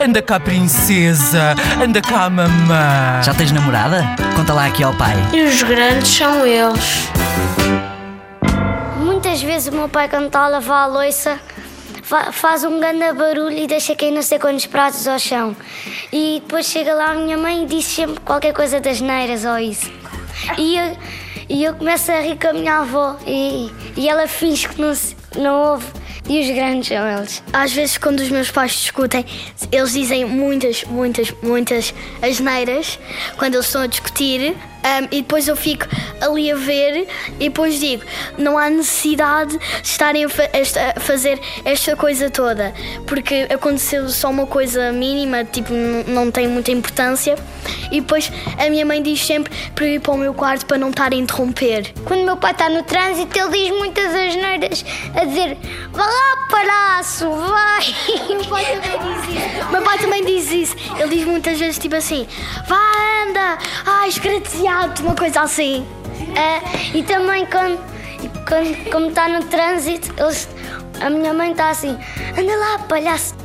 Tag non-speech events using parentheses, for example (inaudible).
Anda cá, princesa. Anda cá, mamã. Já tens namorada? Conta lá aqui ao pai. E os grandes são eles. Muitas vezes o meu pai, quando está a lavar a louça, fa- faz um grande barulho e deixa cair não sei quantos pratos ao chão. E depois chega lá a minha mãe e diz sempre qualquer coisa das neiras ou isso. E eu, e eu começo a rir com a minha avó e, e ela finge que não, se- não ouve. E os grandes são eles. Às vezes, quando os meus pais discutem, eles dizem muitas, muitas, muitas asneiras quando eles estão a discutir. um, e depois eu fico ali a ver e depois digo: não há necessidade de estarem a, fa- esta- a fazer esta coisa toda, porque aconteceu só uma coisa mínima, tipo, não tem muita importância. E depois a minha mãe diz sempre para ir para o meu quarto para não estar a interromper. Quando meu pai está no trânsito, ele diz muitas asneiras a dizer: Vá lá, palhaço, vai! (laughs) Meu pai também diz isso. Meu pai também diz isso. Ele diz muitas vezes tipo assim: vá, anda, ai, escrateado, uma coisa assim. Ah, e também quando, quando como está no trânsito, eles, a minha mãe está assim, anda lá, palhaço.